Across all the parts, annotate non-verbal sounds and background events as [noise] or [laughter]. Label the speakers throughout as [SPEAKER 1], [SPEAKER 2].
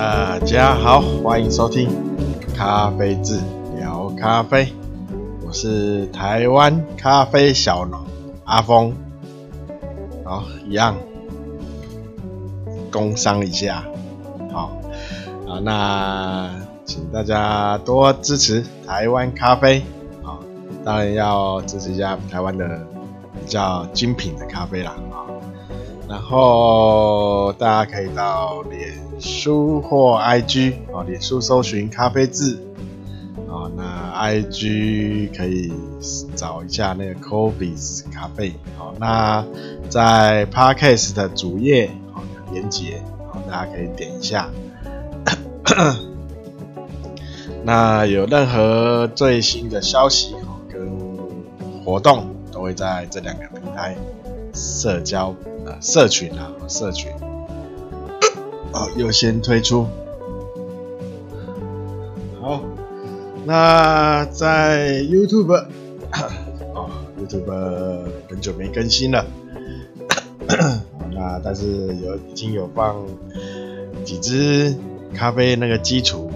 [SPEAKER 1] 大家好，欢迎收听咖啡志聊咖啡，我是台湾咖啡小农阿峰。好，一样，工商一下，好，好，那请大家多支持台湾咖啡，啊，当然要支持一下台湾的比较精品的咖啡啦，啊，然后大家可以到脸书或 IG 啊，脸书搜寻咖啡志啊，那 IG 可以找一下那个 Coffees 咖啡。好，那在 Podcast 的主页好有连结，好，大家可以点一下。[coughs] 那有任何最新的消息跟活动，都会在这两个平台社交呃社群啊社群。好，优先推出。好，那在 YouTube，哦，YouTube 很久没更新了。[coughs] 那但是有已经有放几支咖啡那个基础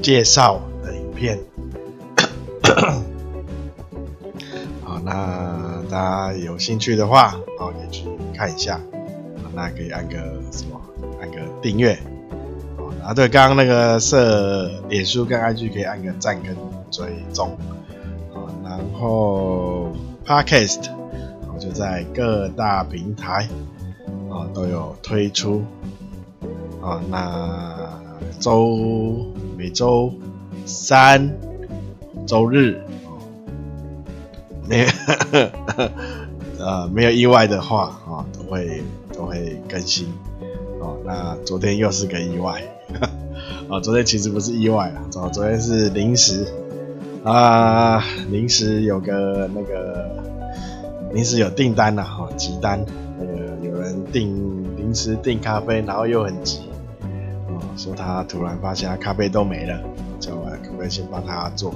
[SPEAKER 1] 介绍的影片。[coughs] 好，那大家有兴趣的话，好，可以去看一下。那可以按个什么？按个订阅，哦，然后对，刚刚那个设脸书跟 IG 可以按个赞跟追踪，啊，然后 Podcast，我就在各大平台，啊，都有推出，啊，那周每周三周日，没，[laughs] 呃，没有意外的话，啊，都会都会更新。哦，那昨天又是个意外，[laughs] 哦，昨天其实不是意外啊，昨昨天是临时。啊，临时有个那个临时有订单呐，哈，急单，那个有人订临时订咖啡，然后又很急，哦，说他突然发现他咖啡都没了，叫我可不可以先帮他做，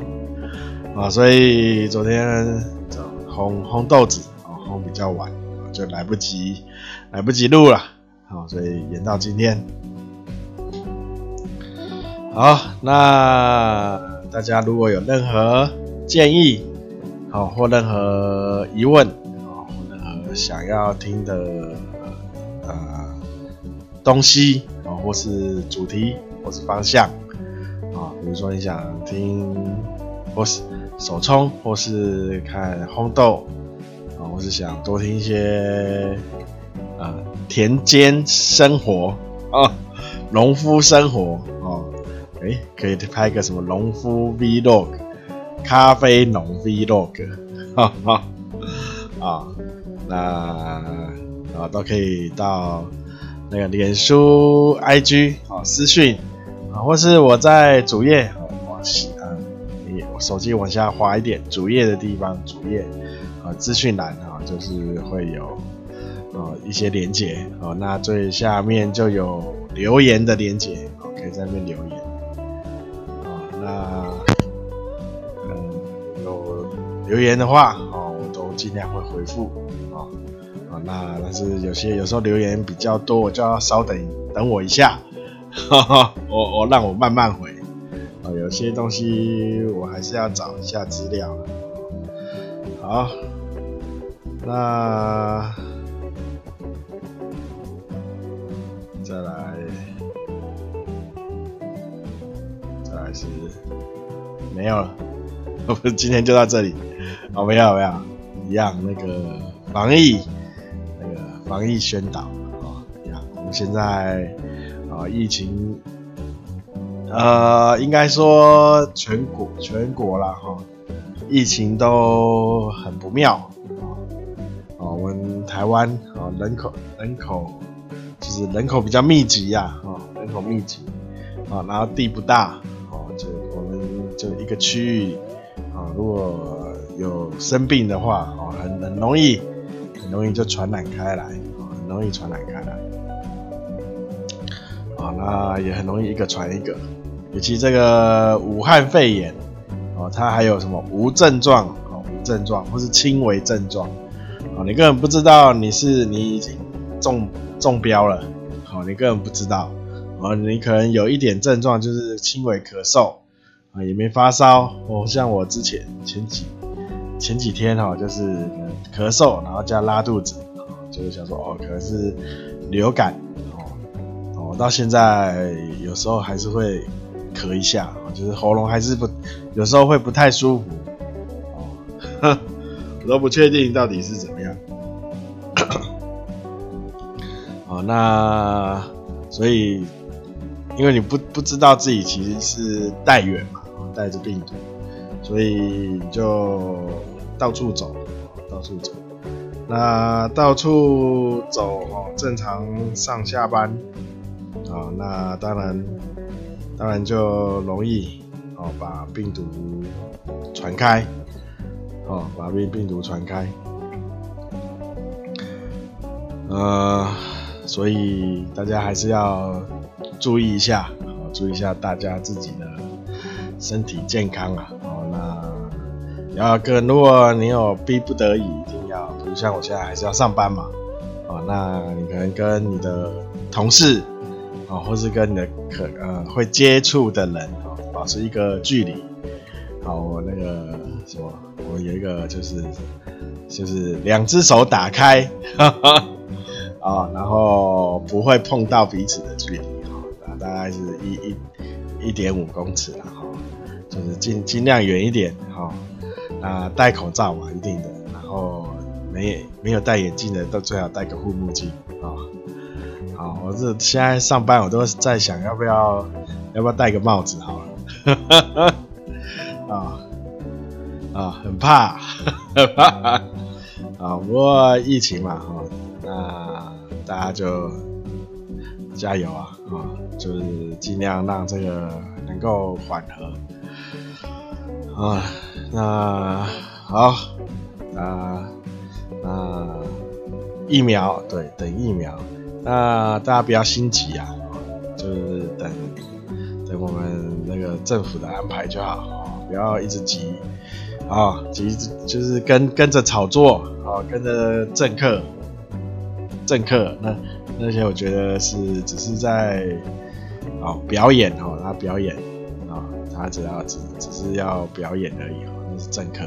[SPEAKER 1] 啊，所以昨天就烘烘豆子，哦，烘比较晚，就来不及来不及录了。好，所以延到今天。好，那大家如果有任何建议，好或任何疑问，好或任何想要听的呃东西，啊或是主题或是方向，啊，比如说你想听或是手冲或是看烘豆，啊或是想多听一些。田间生活啊，农夫生活哦，诶、可以拍个什么农夫 Vlog，咖啡农 Vlog，哈哈，啊，那啊都可以到那个脸书 IG 啊私讯啊，或是我在主页往啊，你我手机往下滑一点，主页的地方主页啊资讯栏啊，就是会有。哦，一些连接哦，那最下面就有留言的连接哦，可以在那边留言哦。那嗯，有留言的话哦，我都尽量会回复哦。啊，那但是有些有时候留言比较多，我就要稍等等我一下，哈哈，我我让我慢慢回啊。有些东西我还是要找一下资料。好，那。再来，再来是没有了，我们今天就到这里。哦，没有没有，一样那个防疫，那个防疫宣导哦，一样。我们现在啊，疫情，呃，应该说全国全国啦哈，疫情都很不妙啊。我们台湾啊，人口人口。就是人口比较密集呀，哦，人口密集，啊，然后地不大，哦，就我们就一个区域，啊，如果有生病的话，哦，很很容易，很容易就传染开来，啊，很容易传染开来，啊，那也很容易一个传一个，尤其这个武汉肺炎，哦，它还有什么无症状，哦，无症状或是轻微症状，哦，你根本不知道你是你已经中。中标了，好，你根本不知道，哦，你可能有一点症状，就是轻微咳嗽啊，也没发烧哦。像我之前前几前几天哈，就是咳嗽，然后加拉肚子，哦就是想说哦，可能是流感哦哦，到现在有时候还是会咳一下，就是喉咙还是不有时候会不太舒服哦，[laughs] 我都不确定到底是怎么样。哦，那所以。因为你不不知道自己其实是带源嘛，带着病毒，所以就到处走，到处走。那到处走哦，正常上下班啊，那当然当然就容易哦把病毒传开，哦把病病毒传开。呃，所以大家还是要。注意一下，注意一下大家自己的身体健康啊！哦，那要跟，如果你有逼不得已一定要，比如像我现在还是要上班嘛，哦，那你可能跟你的同事，啊，或是跟你的可呃会接触的人，哦，保持一个距离。好，我那个什么，我有一个就是就是两只手打开，哈哈，啊，然后不会碰到彼此的距离。大概是一一一点五公尺啦，哈，就是尽尽量远一点，哈，那戴口罩嘛，一定的，然后没没有戴眼镜的都最好戴个护目镜，啊，好，我这现在上班我都在想要不要要不要戴个帽子好了，[laughs] 啊啊，很怕，很怕，啊，不过疫情嘛，哈，那大家就加油啊，啊。就是尽量让这个能够缓和啊，那好，那那疫苗对，等疫苗，那大家不要心急啊，就是等等我们那个政府的安排就好，不要一直急啊，急就是跟跟着炒作啊，跟着政客政客那那些我觉得是只是在。哦，表演哦，他表演啊、哦，他只要只只是要表演而已哦，那是政客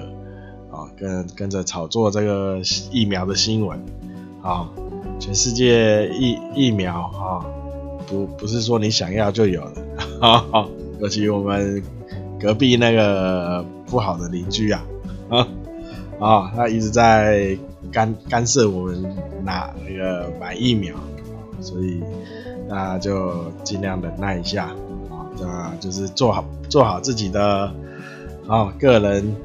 [SPEAKER 1] 啊、哦，跟跟着炒作这个疫苗的新闻啊、哦，全世界疫疫苗啊、哦，不不是说你想要就有的啊、[laughs] 哦，尤其我们隔壁那个不好的邻居啊啊啊、他一直在干干涉我们拿那个买疫苗，所以。那就尽量忍耐一下啊，那就是做好做好自己的啊个人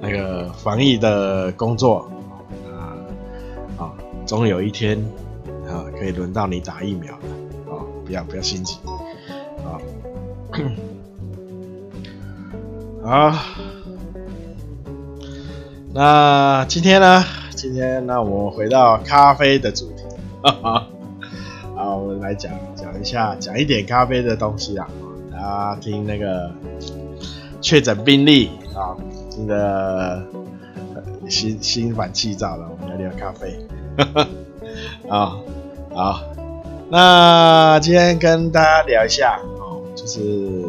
[SPEAKER 1] 那个防疫的工作啊啊，总有一天啊可以轮到你打疫苗的啊，不要不要心急啊。[coughs] 好，那今天呢？今天那我们回到咖啡的主题。哈 [laughs] 哈好，我们来讲讲一下，讲一点咖啡的东西啊。大家听那个确诊病例啊，听得心心烦气躁了。我们来聊咖啡。[laughs] 啊，好，那今天跟大家聊一下哦，就是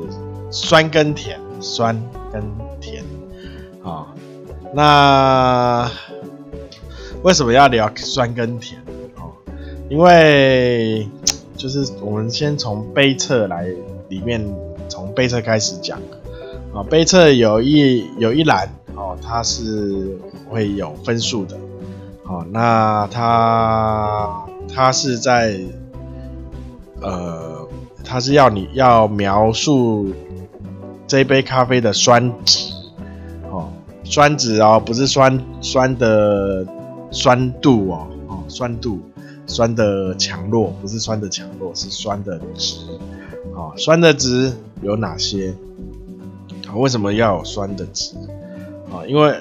[SPEAKER 1] 酸跟甜，酸跟甜。啊，那为什么要聊酸跟甜？哦因为就是我们先从杯测来里面，从杯测开始讲啊。杯测有一有一栏哦，它是会有分数的。哦，那它它是在呃，它是要你要描述这杯咖啡的酸值，酸值哦，不是酸酸的酸度哦，哦，酸度。酸的强弱不是酸的强弱，是酸的值。啊，酸的值有哪些？啊，为什么要有酸的值？啊，因为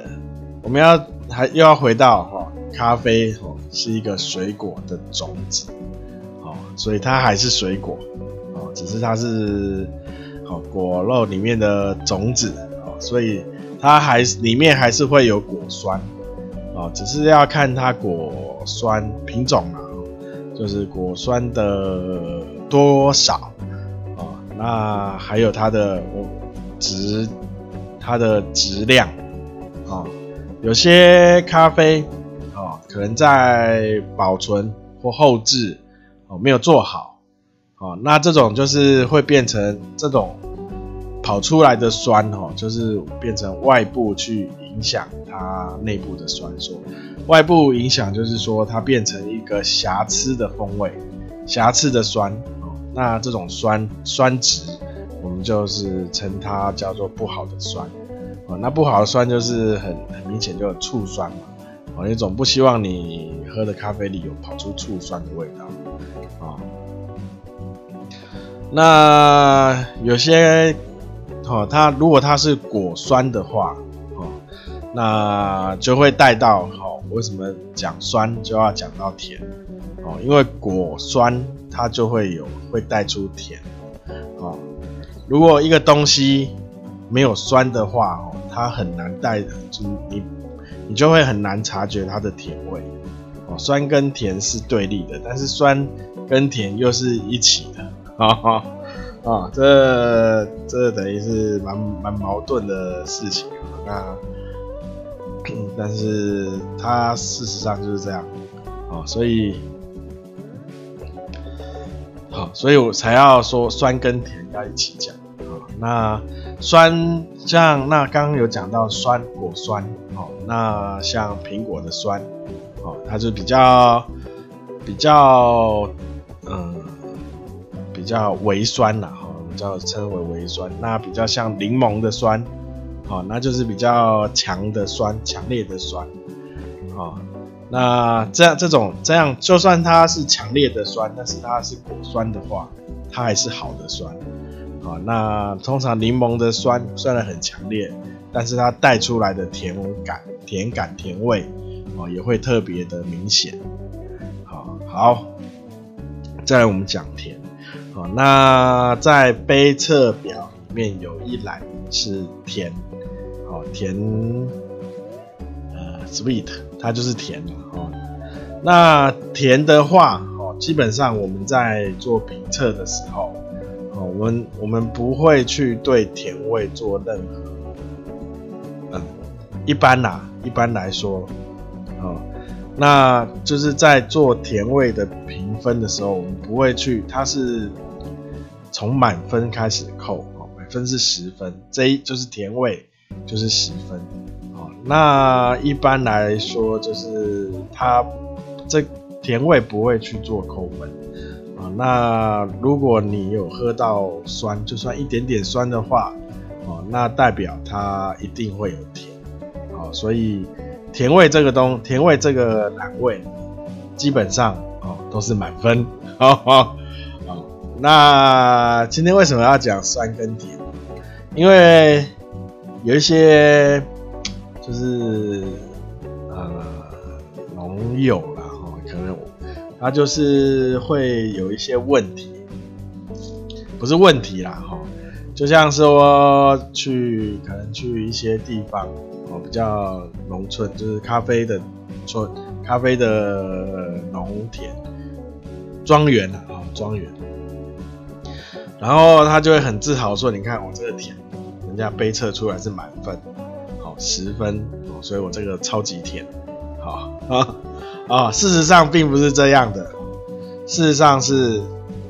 [SPEAKER 1] 我们要还又要回到哈，咖啡哦是一个水果的种子，哦，所以它还是水果，哦，只是它是哦果肉里面的种子，哦，所以它还是里面还是会有果酸，哦，只是要看它果酸品种啊。就是果酸的多少哦，那还有它的质，它的质量哦，有些咖啡哦，可能在保存或后制哦没有做好哦，那这种就是会变成这种跑出来的酸哦，就是变成外部去影响它内部的酸素。外部影响就是说，它变成一个瑕疵的风味，瑕疵的酸哦。那这种酸酸值，我们就是称它叫做不好的酸哦。那不好的酸就是很很明显就有醋酸嘛哦。你总不希望你喝的咖啡里有跑出醋酸的味道啊。那有些哦，它如果它是果酸的话哦，那就会带到好。为什么讲酸就要讲到甜哦？因为果酸它就会有会带出甜哦。如果一个东西没有酸的话哦，它很难带的，就你你就会很难察觉它的甜味哦。酸跟甜是对立的，但是酸跟甜又是一起的哈哈啊、哦！这这等于是蛮蛮矛盾的事情啊。那但是它事实上就是这样，哦，所以，好，所以我才要说酸跟甜要一起讲啊。那酸像那刚刚有讲到酸果酸，哦，那像苹果的酸，哦，它就比较比较嗯比较微酸啦，哈，我们叫称为微酸。那比较像柠檬的酸。好，那就是比较强的酸，强烈的酸。好，那这样这种这样，就算它是强烈的酸，但是它是果酸的话，它还是好的酸。好，那通常柠檬的酸虽然很强烈，但是它带出来的甜感、甜感、甜味，哦，也会特别的明显。好，好，再来我们讲甜。好，那在杯测表里面有一栏是甜。甜，呃，sweet，它就是甜嘛，哦。那甜的话，哦，基本上我们在做评测的时候，哦，我们我们不会去对甜味做任何，嗯，一般啦，一般来说，哦，那就是在做甜味的评分的时候，我们不会去，它是从满分开始扣，哦，满分是十分，这一就是甜味。就是十分，哦，那一般来说就是它这甜味不会去做扣分，啊，那如果你有喝到酸，就算一点点酸的话，哦，那代表它一定会有甜，哦，所以甜味这个东，甜味这个栏位基本上哦都是满分，[laughs] 哦哦，那今天为什么要讲酸跟甜？因为有一些就是呃农友啦哈，可能他就是会有一些问题，不是问题啦哈，就像是我去可能去一些地方哦，比较农村，就是咖啡的村、咖啡的农田、庄园啊，庄园，然后他就会很自豪说：“你看我这个田。”人家杯测出来是满分，好十分哦，所以我这个超级甜，好啊啊！事实上并不是这样的，事实上是，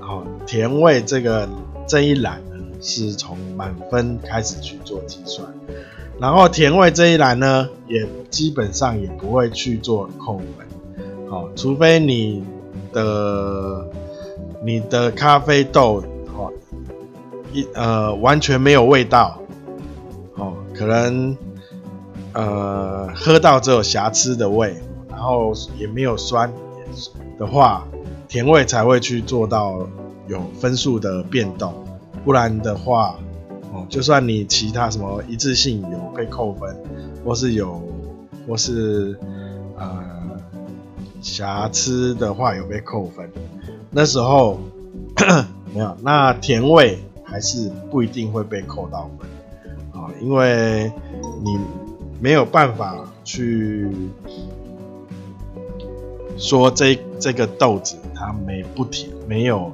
[SPEAKER 1] 好甜味这个这一栏，是从满分开始去做计算，然后甜味这一栏呢，也基本上也不会去做扣分，好，除非你的你的咖啡豆，哦，一呃完全没有味道哦。可能，呃，喝到只有瑕疵的味，然后也没有酸的话，甜味才会去做到有分数的变动，不然的话，哦，就算你其他什么一致性有被扣分，或是有，或是呃瑕疵的话有被扣分，那时候 [clears throat] 没有，那甜味还是不一定会被扣到分。啊因为你没有办法去说这这个豆子它没不甜，没有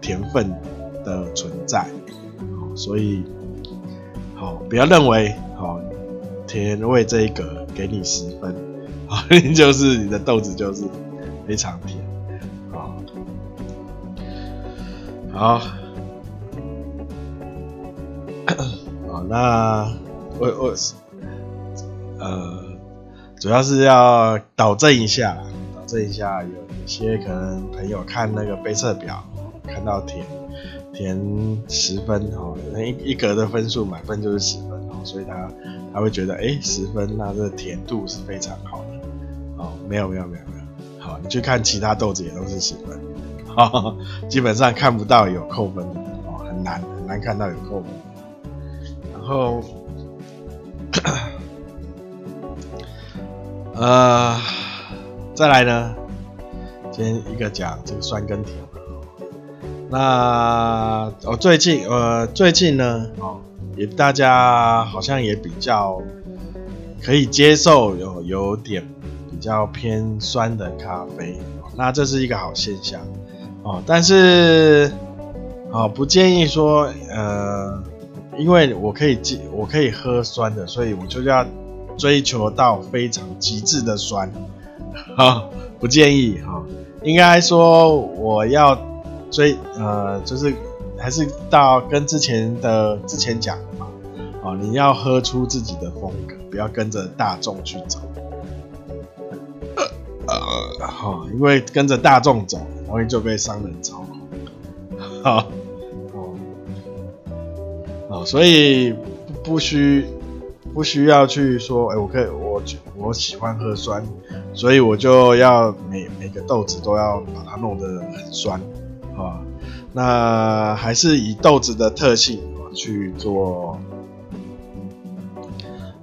[SPEAKER 1] 甜分的存在，所以好不要认为好甜味这一格给你十分，啊，[laughs] 就是你的豆子就是非常甜，啊，好，好，[coughs] 那我我呃，主要是要导正一下，导正一下，有一些可能朋友看那个杯测表，看到甜甜十分哦，那一一格的分数满分就是十分哦，所以他他会觉得哎十分，那这个甜度是非常好的哦，没有没有没有没有，好，你去看其他豆子也都是十分，哈哈，基本上看不到有扣分的哦，很难很难看到有扣分，然后。呃，再来呢，今天一个讲这个酸跟甜。那我、最近呃最近呢，哦，也大家好像也比较可以接受有有点比较偏酸的咖啡，那这是一个好现象哦。但是哦，不建议说呃，因为我可以接我可以喝酸的，所以我就要。追求到非常极致的酸，哈，不建议哈。应该说我要所以，呃，就是还是到跟之前的之前讲的嘛，哦，你要喝出自己的风格，不要跟着大众去走，呃，好，因为跟着大众走，容易就被商人操控，好，哦，哦，所以不需。不需要去说，哎、我可以，我我喜欢喝酸，所以我就要每每个豆子都要把它弄得很酸，啊，那还是以豆子的特性去做，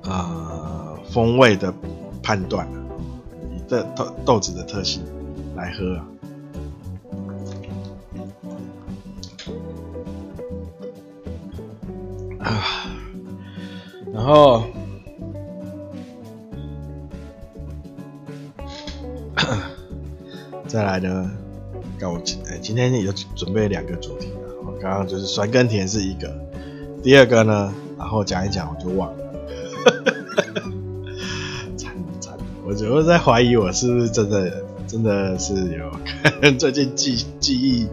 [SPEAKER 1] 呃，风味的判断，以这豆豆子的特性来喝，啊。然后，[coughs] 再来呢，那我今哎，今天有准备两个主题了。我刚刚就是酸跟甜是一个，第二个呢，然后讲一讲我就忘了，[laughs] 惨惨，我就在怀疑我是不是真的真的是有 [laughs] 最近记记忆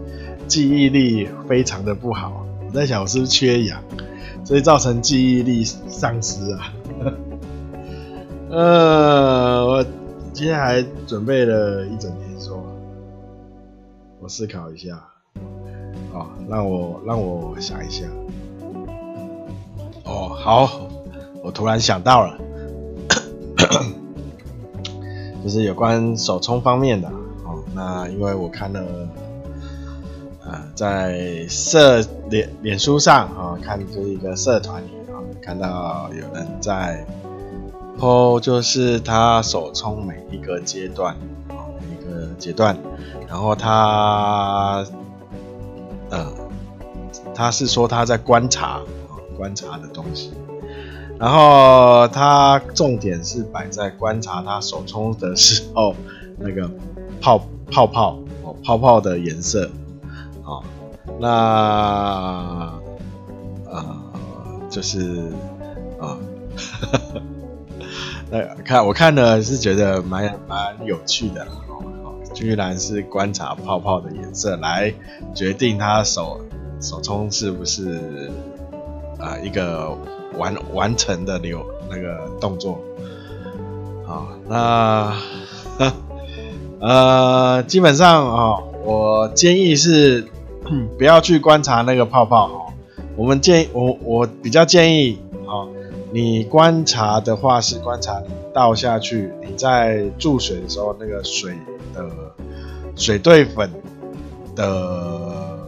[SPEAKER 1] 记忆力非常的不好，我在想我是不是缺氧。所以造成记忆力丧失啊！[laughs] 呃，我今天还准备了一整天，我思考一下，哦，让我让我想一下。哦，好，我突然想到了，[coughs] 就是有关手冲方面的。哦，那因为我看了。啊，在社脸脸书上啊，看这一个社团里啊，看到有人在 po，就是他手冲每一个阶段啊，每一个阶段，然后他呃，他是说他在观察，观察的东西，然后他重点是摆在观察他手冲的时候那个泡泡泡哦，泡泡的颜色。好，那呃，就是啊，[laughs] 那、看我看了是觉得蛮蛮有趣的，居然是观察泡泡的颜色来决定他手手冲是不是啊、呃、一个完完成的流那个动作，好，那 [laughs] 呃基本上啊、我建议是。[clears throat] 不要去观察那个泡泡哦。我们建议我我比较建议哦，你观察的话是观察你倒下去，你在注水的时候那个水的水对粉的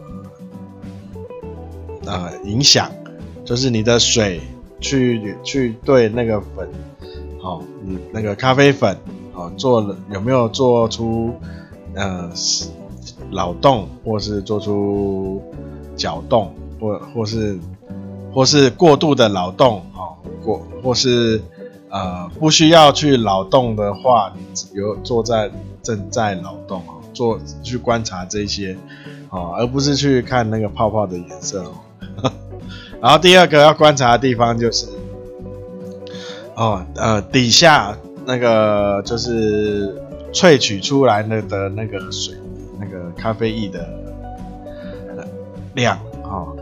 [SPEAKER 1] 呃影响，就是你的水去去对那个粉，好，你那个咖啡粉好做了有没有做出呃扰动，或是做出搅动，或或是或是过度的劳动，哦，过或是呃不需要去劳动的话，你有坐在正在劳动，哦，做去观察这些，哦，而不是去看那个泡泡的颜色哦。[laughs] 然后第二个要观察的地方就是，哦，呃，底下那个就是萃取出来的的那个水，那个咖啡液的量，哦，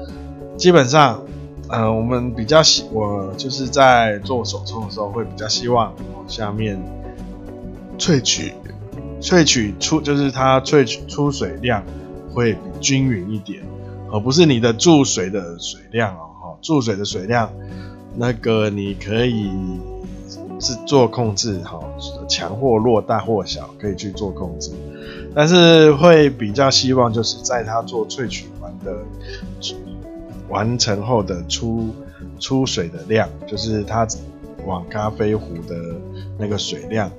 [SPEAKER 1] 基本上，呃，我们比较希，我就是在做手冲的时候会比较希望下面萃取。萃取出就是它萃取出水量会比均匀一点，而不是你的注水的水量哦，哈，注水的水量那个你可以是做控制，哈，强或弱，大或小，可以去做控制，但是会比较希望就是在它做萃取完的完成后的出出水的量，就是它往咖啡壶的那个水量。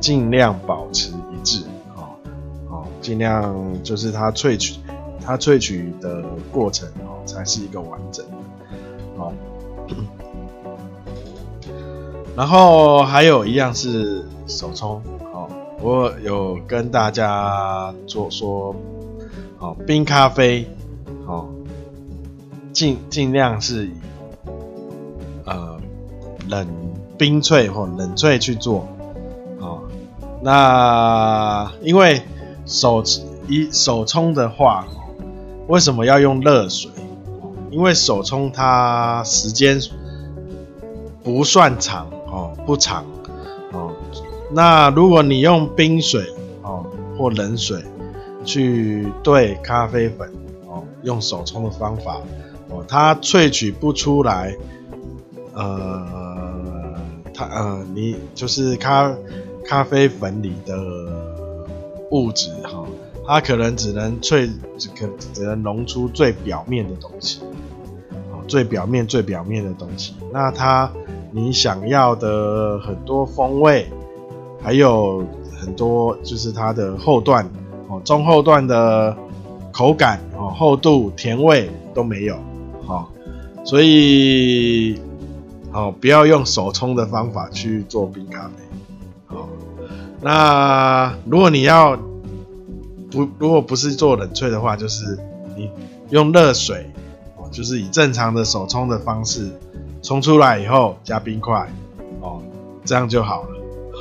[SPEAKER 1] 尽量保持一致，哦，哦，尽量就是它萃取，它萃取的过程哦，才是一个完整的，哦。[coughs] 然后还有一样是手冲，哦，我有跟大家做说，哦，冰咖啡，哦，尽尽量是以呃冷冰萃或冷萃去做。哦那因为手一手冲的话，为什么要用热水？因为手冲它时间不算长哦，不长哦。那如果你用冰水哦或冷水去兑咖啡粉哦，用手冲的方法哦，它萃取不出来，呃，它呃，你就是咖。咖啡粉里的物质哈，它可能只能萃，只可只能溶出最表面的东西，哦最表面最表面的东西。那它你想要的很多风味，还有很多就是它的后段哦，中后段的口感哦，厚度、甜味都没有，所以好不要用手冲的方法去做冰咖啡哦。那如果你要不如果不是做冷萃的话，就是你用热水哦，就是以正常的手冲的方式冲出来以后加冰块哦，这样就好了。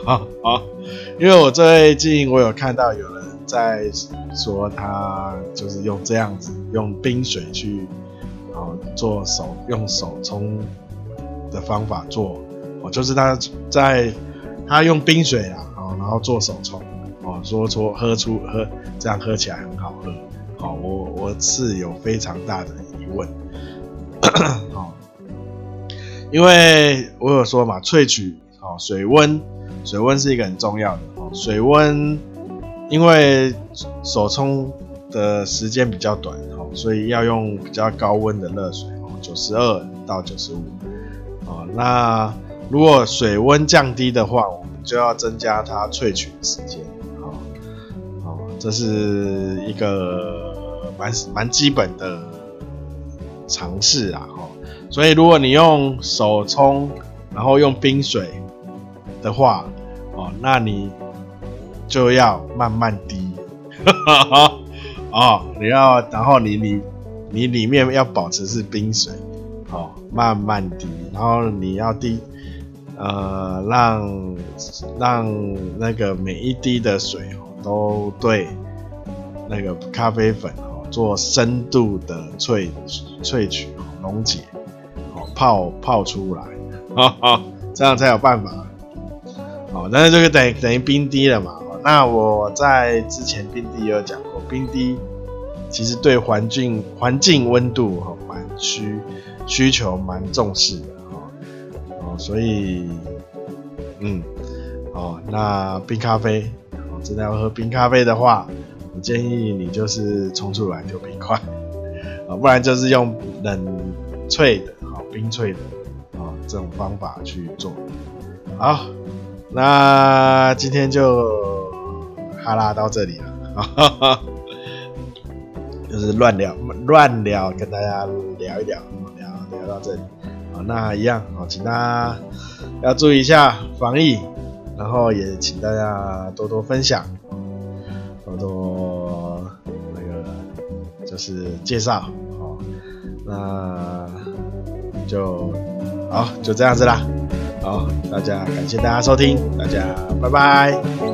[SPEAKER 1] 好，[laughs] 好，因为我最近我有看到有人在说他就是用这样子用冰水去做手用手冲的方法做。哦，就是他在他用冰水啊。然后做手冲，哦，说说喝出喝这样喝起来很好喝，好，我我是有非常大的疑问，好，[coughs] 因为我有说嘛，萃取，哦，水温，水温是一个很重要的，哦，水温，因为手冲的时间比较短，哦，所以要用比较高温的热水，哦，九十二到九十五，哦，那如果水温降低的话，我们就要增加它萃取的时间，哦。哦，这是一个蛮蛮基本的尝试啊，哈，所以如果你用手冲，然后用冰水的话，哦，那你就要慢慢滴，[laughs] 哦，你要，然后你你你里面要保持是冰水，哦，慢慢滴，然后你要滴。呃，让让那个每一滴的水哦，都对那个咖啡粉哦做深度的萃萃取哦溶解哦泡泡出来，哈 [laughs] 哈，这样才有办法。好，但是这个等于等于冰滴了嘛？那我在之前冰滴也有讲过，冰滴其实对环境环境温度哦蛮需需求蛮重视的哈哦。所以，嗯，哦，那冰咖啡，哦，真的要喝冰咖啡的话，我建议你就是冲出来就冰块，啊，不然就是用冷萃的，好，冰萃的，啊，这种方法去做。好，那今天就哈拉到这里了，[laughs] 就是乱聊乱聊，跟大家聊一聊，聊聊到这里。那一样好，请大家要注意一下防疫，然后也请大家多多分享，多多那个就是介绍，好，那就好，就这样子啦，好，大家感谢大家收听，大家拜拜。